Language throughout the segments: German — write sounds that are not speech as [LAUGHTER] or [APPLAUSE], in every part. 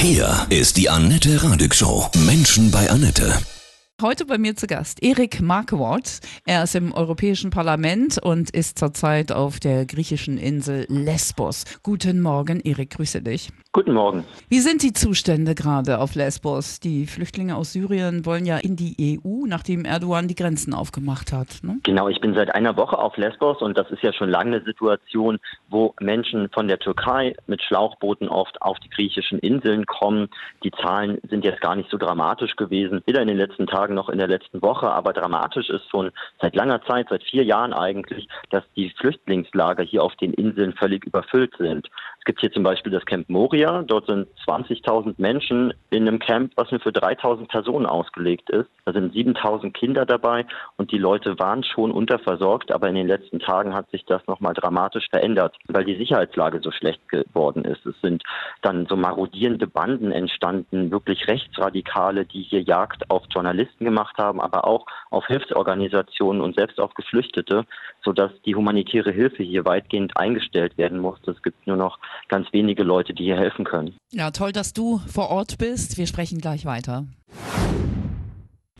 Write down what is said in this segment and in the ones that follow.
Hier ist die Annette Radig Show. Menschen bei Annette. Heute bei mir zu Gast Erik Marquardt. Er ist im Europäischen Parlament und ist zurzeit auf der griechischen Insel Lesbos. Guten Morgen, Erik, grüße dich. Guten Morgen. Wie sind die Zustände gerade auf Lesbos? Die Flüchtlinge aus Syrien wollen ja in die EU, nachdem Erdogan die Grenzen aufgemacht hat. Ne? Genau, ich bin seit einer Woche auf Lesbos und das ist ja schon lange eine Situation, wo Menschen von der Türkei mit Schlauchbooten oft auf die griechischen Inseln kommen. Die Zahlen sind jetzt gar nicht so dramatisch gewesen, weder in den letzten Tagen noch in der letzten Woche, aber dramatisch ist schon seit langer Zeit, seit vier Jahren eigentlich, dass die Flüchtlingslager hier auf den Inseln völlig überfüllt sind. Es gibt hier zum Beispiel das Camp Moria. Dort sind 20.000 Menschen in einem Camp, was nur für 3.000 Personen ausgelegt ist. Da sind 7.000 Kinder dabei und die Leute waren schon unterversorgt, aber in den letzten Tagen hat sich das nochmal dramatisch verändert, weil die Sicherheitslage so schlecht geworden ist. Es sind dann so marodierende Banden entstanden, wirklich Rechtsradikale, die hier Jagd auf Journalisten gemacht haben, aber auch auf Hilfsorganisationen und selbst auf Geflüchtete, sodass die humanitäre Hilfe hier weitgehend eingestellt werden musste. Es gibt nur noch ganz wenige Leute, die hier helfen können. Ja, toll, dass du vor Ort bist. Wir sprechen gleich weiter.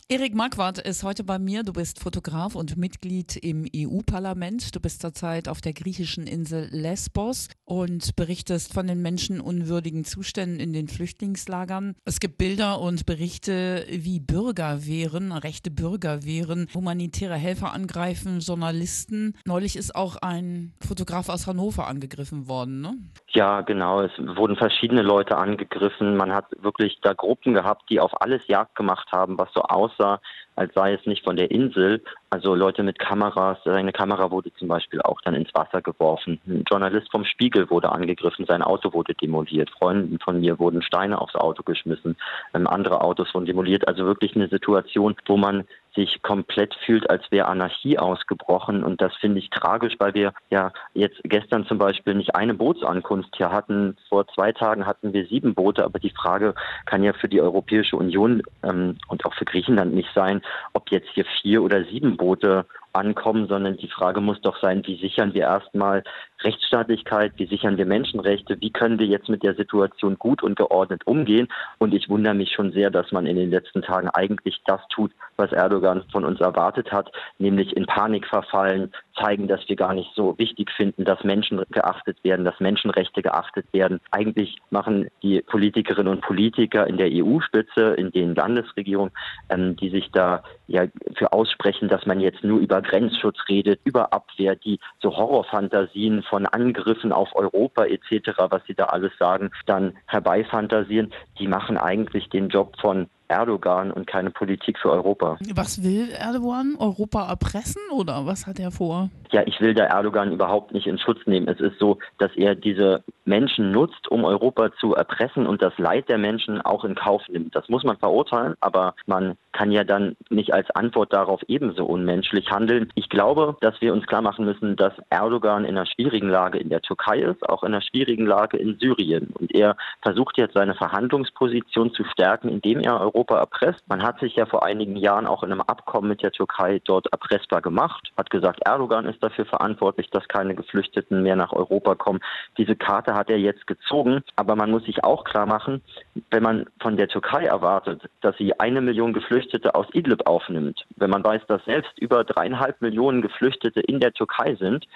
Erik Marquardt ist heute bei mir. Du bist Fotograf und Mitglied im EU-Parlament. Du bist zurzeit auf der griechischen Insel Lesbos und berichtest von den menschenunwürdigen Zuständen in den Flüchtlingslagern. Es gibt Bilder und Berichte, wie Bürgerwehren, rechte Bürgerwehren, humanitäre Helfer angreifen, Journalisten. Neulich ist auch ein Fotograf aus Hannover angegriffen worden, ne? Ja, genau. Es wurden verschiedene Leute angegriffen. Man hat wirklich da Gruppen gehabt, die auf alles Jagd gemacht haben, was so aussah, als sei es nicht von der Insel. Also Leute mit Kameras, seine Kamera wurde zum Beispiel auch dann ins Wasser geworfen. Ein Journalist vom Spiegel wurde angegriffen, sein Auto wurde demoliert. Freunden von mir wurden Steine aufs Auto geschmissen, ähm, andere Autos wurden demoliert. Also wirklich eine Situation, wo man sich komplett fühlt, als wäre Anarchie ausgebrochen. Und das finde ich tragisch, weil wir ja jetzt gestern zum Beispiel nicht eine Bootsankunft hier hatten. Vor zwei Tagen hatten wir sieben Boote, aber die Frage kann ja für die Europäische Union ähm, und auch für Griechenland nicht sein, ob jetzt hier vier oder sieben Boote ankommen, sondern die Frage muss doch sein, wie sichern wir erstmal Rechtsstaatlichkeit, wie sichern wir Menschenrechte, wie können wir jetzt mit der Situation gut und geordnet umgehen. Und ich wundere mich schon sehr, dass man in den letzten Tagen eigentlich das tut, was Erdogan von uns erwartet hat, nämlich in Panik verfallen, zeigen, dass wir gar nicht so wichtig finden, dass Menschen geachtet werden, dass Menschenrechte geachtet werden. Eigentlich machen die Politikerinnen und Politiker in der EU-Spitze, in den Landesregierungen, ähm, die sich da ja für aussprechen, dass man jetzt nur über Grenzschutz redet, über Abwehr, die so Horrorfantasien von Angriffen auf Europa etc., was sie da alles sagen, dann herbeifantasieren, die machen eigentlich den Job von Erdogan und keine Politik für Europa. Was will Erdogan? Europa erpressen oder was hat er vor? Ja, ich will da Erdogan überhaupt nicht in Schutz nehmen. Es ist so, dass er diese Menschen nutzt, um Europa zu erpressen und das Leid der Menschen auch in Kauf nimmt. Das muss man verurteilen, aber man kann ja dann nicht als Antwort darauf ebenso unmenschlich handeln. Ich glaube, dass wir uns klar machen müssen, dass Erdogan in einer schwierigen Lage in der Türkei ist, auch in einer schwierigen Lage in Syrien. Und er versucht jetzt seine Verhandlungsposition zu stärken, indem er Europa erpresst. Man hat sich ja vor einigen Jahren auch in einem Abkommen mit der Türkei dort erpressbar gemacht, hat gesagt, Erdogan ist dafür verantwortlich, dass keine Geflüchteten mehr nach Europa kommen. Diese Karte hat er jetzt gezogen, aber man muss sich auch klar machen, wenn man von der Türkei erwartet, dass sie eine Million Geflüchtete aus Idlib aufnimmt, wenn man weiß, dass selbst über dreieinhalb Millionen Geflüchtete in der Türkei sind,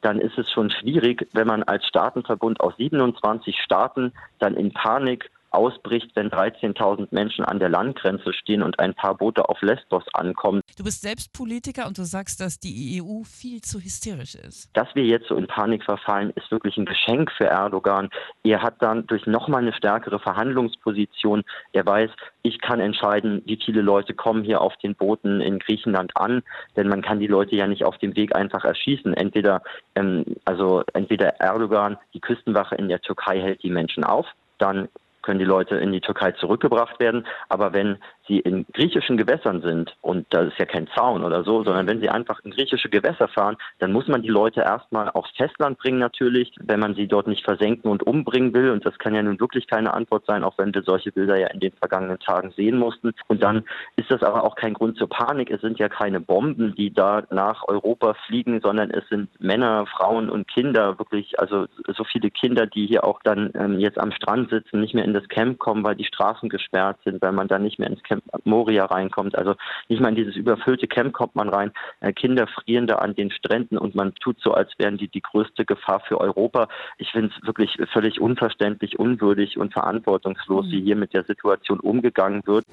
dann ist es schon schwierig, wenn man als Staatenverbund aus 27 Staaten dann in Panik ausbricht, wenn 13.000 Menschen an der Landgrenze stehen und ein paar Boote auf Lesbos ankommen. Du bist selbst Politiker und du sagst, dass die EU viel zu hysterisch ist. Dass wir jetzt so in Panik verfallen, ist wirklich ein Geschenk für Erdogan. Er hat dann durch nochmal eine stärkere Verhandlungsposition, er weiß, ich kann entscheiden, wie viele Leute kommen hier auf den Booten in Griechenland an, denn man kann die Leute ja nicht auf dem Weg einfach erschießen. Entweder, ähm, also entweder Erdogan, die Küstenwache in der Türkei hält die Menschen auf, dann können die Leute in die Türkei zurückgebracht werden. Aber wenn sie in griechischen Gewässern sind, und das ist ja kein Zaun oder so, sondern wenn sie einfach in griechische Gewässer fahren, dann muss man die Leute erstmal aufs Festland bringen natürlich, wenn man sie dort nicht versenken und umbringen will. Und das kann ja nun wirklich keine Antwort sein, auch wenn wir solche Bilder ja in den vergangenen Tagen sehen mussten. Und dann ist das aber auch kein Grund zur Panik. Es sind ja keine Bomben, die da nach Europa fliegen, sondern es sind Männer, Frauen und Kinder, wirklich, also so viele Kinder, die hier auch dann ähm, jetzt am Strand sitzen, nicht mehr in das Camp kommen, weil die Straßen gesperrt sind, weil man dann nicht mehr ins Camp Moria reinkommt. Also nicht mal in dieses überfüllte Camp kommt man rein. Äh, Kinder frieren da an den Stränden und man tut so, als wären die die größte Gefahr für Europa. Ich finde es wirklich völlig unverständlich, unwürdig und verantwortungslos, wie hier mit der Situation umgegangen wird.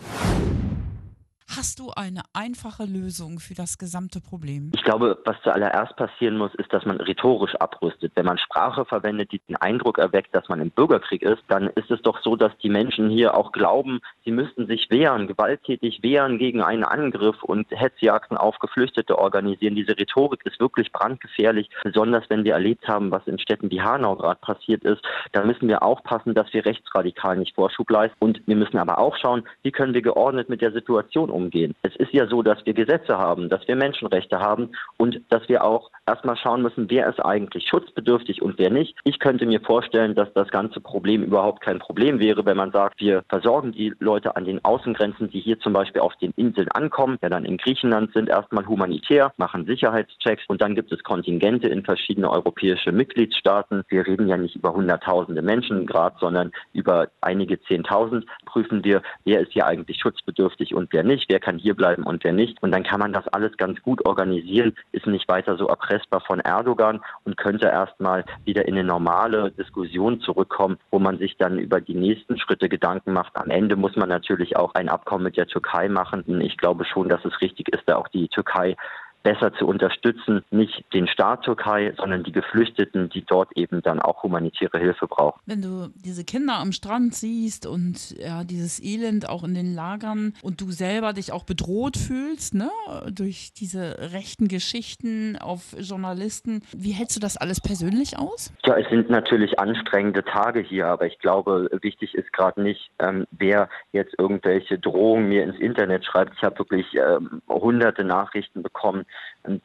Hast du eine einfache Lösung für das gesamte Problem? Ich glaube, was zuallererst passieren muss, ist, dass man rhetorisch abrüstet. Wenn man Sprache verwendet, die den Eindruck erweckt, dass man im Bürgerkrieg ist, dann ist es doch so, dass die Menschen hier auch glauben, sie müssten sich wehren, gewalttätig wehren gegen einen Angriff und Hetzjagden auf Geflüchtete organisieren. Diese Rhetorik ist wirklich brandgefährlich, besonders wenn wir erlebt haben, was in Städten wie Hanau gerade passiert ist. Da müssen wir aufpassen, dass wir rechtsradikal nicht Vorschub leisten. Und wir müssen aber auch schauen, wie können wir geordnet mit der Situation umgehen umgehen. Es ist ja so, dass wir Gesetze haben, dass wir Menschenrechte haben und dass wir auch erstmal schauen müssen, wer ist eigentlich schutzbedürftig und wer nicht. Ich könnte mir vorstellen, dass das ganze Problem überhaupt kein Problem wäre, wenn man sagt, wir versorgen die Leute an den Außengrenzen, die hier zum Beispiel auf den Inseln ankommen, ja dann in Griechenland sind, erstmal humanitär, machen Sicherheitschecks und dann gibt es Kontingente in verschiedene europäische Mitgliedstaaten. Wir reden ja nicht über hunderttausende Menschen gerade, sondern über einige Zehntausend prüfen wir, wer ist hier eigentlich schutzbedürftig und wer nicht wer kann hier bleiben und wer nicht. Und dann kann man das alles ganz gut organisieren, ist nicht weiter so erpressbar von Erdogan und könnte erstmal wieder in eine normale Diskussion zurückkommen, wo man sich dann über die nächsten Schritte Gedanken macht. Am Ende muss man natürlich auch ein Abkommen mit der Türkei machen. Ich glaube schon, dass es richtig ist, da auch die Türkei besser zu unterstützen, nicht den Staat Türkei, sondern die Geflüchteten, die dort eben dann auch humanitäre Hilfe brauchen. Wenn du diese Kinder am Strand siehst und ja, dieses Elend auch in den Lagern und du selber dich auch bedroht fühlst, ne, durch diese rechten Geschichten auf Journalisten, wie hältst du das alles persönlich aus? Ja, es sind natürlich anstrengende Tage hier, aber ich glaube, wichtig ist gerade nicht, ähm, wer jetzt irgendwelche Drohungen mir ins Internet schreibt. Ich habe wirklich ähm, hunderte Nachrichten bekommen,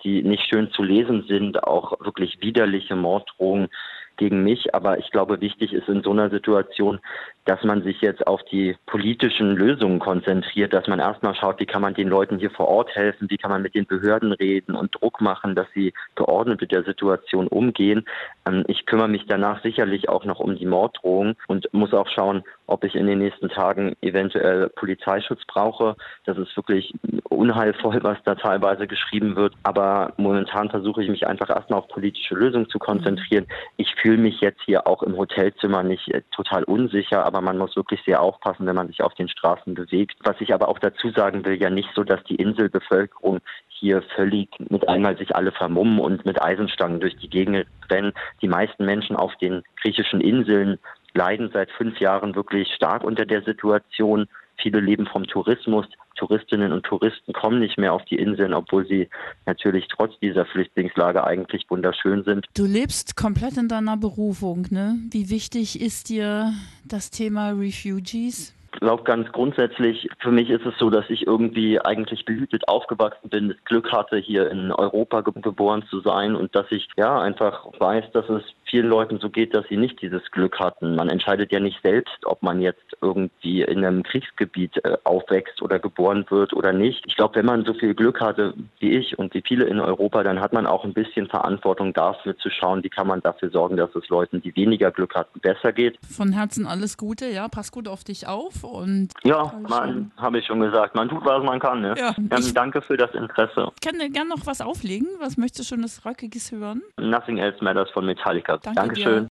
die nicht schön zu lesen sind, auch wirklich widerliche Morddrohungen gegen mich. Aber ich glaube, wichtig ist in so einer Situation, dass man sich jetzt auf die politischen Lösungen konzentriert, dass man erstmal schaut, wie kann man den Leuten hier vor Ort helfen, wie kann man mit den Behörden reden und Druck machen, dass sie geordnet mit der Situation umgehen. Ähm, ich kümmere mich danach sicherlich auch noch um die Morddrohungen und muss auch schauen, ob ich in den nächsten Tagen eventuell Polizeischutz brauche. Das ist wirklich unheilvoll, [LAUGHS] was da teilweise geschrieben wird. Aber momentan versuche ich mich einfach erstmal auf politische Lösungen zu konzentrieren. Ich fühle mich jetzt hier auch im Hotelzimmer nicht äh, total unsicher, aber man muss wirklich sehr aufpassen, wenn man sich auf den Straßen bewegt. Was ich aber auch dazu sagen will, ja nicht so, dass die Inselbevölkerung hier völlig mit einmal sich alle vermummen und mit Eisenstangen durch die Gegend rennen. Die meisten Menschen auf den griechischen Inseln leiden seit fünf Jahren wirklich stark unter der Situation. Viele leben vom Tourismus. Touristinnen und Touristen kommen nicht mehr auf die Inseln, obwohl sie natürlich trotz dieser Flüchtlingslage eigentlich wunderschön sind. Du lebst komplett in deiner Berufung, ne? Wie wichtig ist dir das Thema Refugees? Ich glaube ganz grundsätzlich, für mich ist es so, dass ich irgendwie eigentlich behütet aufgewachsen bin, das Glück hatte, hier in Europa geboren zu sein und dass ich ja einfach weiß, dass es vielen Leuten so geht, dass sie nicht dieses Glück hatten. Man entscheidet ja nicht selbst, ob man jetzt irgendwie in einem Kriegsgebiet äh, aufwächst oder geboren wird oder nicht. Ich glaube, wenn man so viel Glück hatte wie ich und wie viele in Europa, dann hat man auch ein bisschen Verantwortung dafür zu schauen, wie kann man dafür sorgen, dass es Leuten, die weniger Glück hatten, besser geht. Von Herzen alles Gute, ja, pass gut auf dich auf und ja, man habe ich schon gesagt, man tut was man kann. Ne? Ja, ähm, danke für das Interesse. Ich kann dir gerne noch was auflegen. Was möchtest du schönes Rockiges hören? Nothing Else Matters von Metallica. Danke Dankeschön. Dir.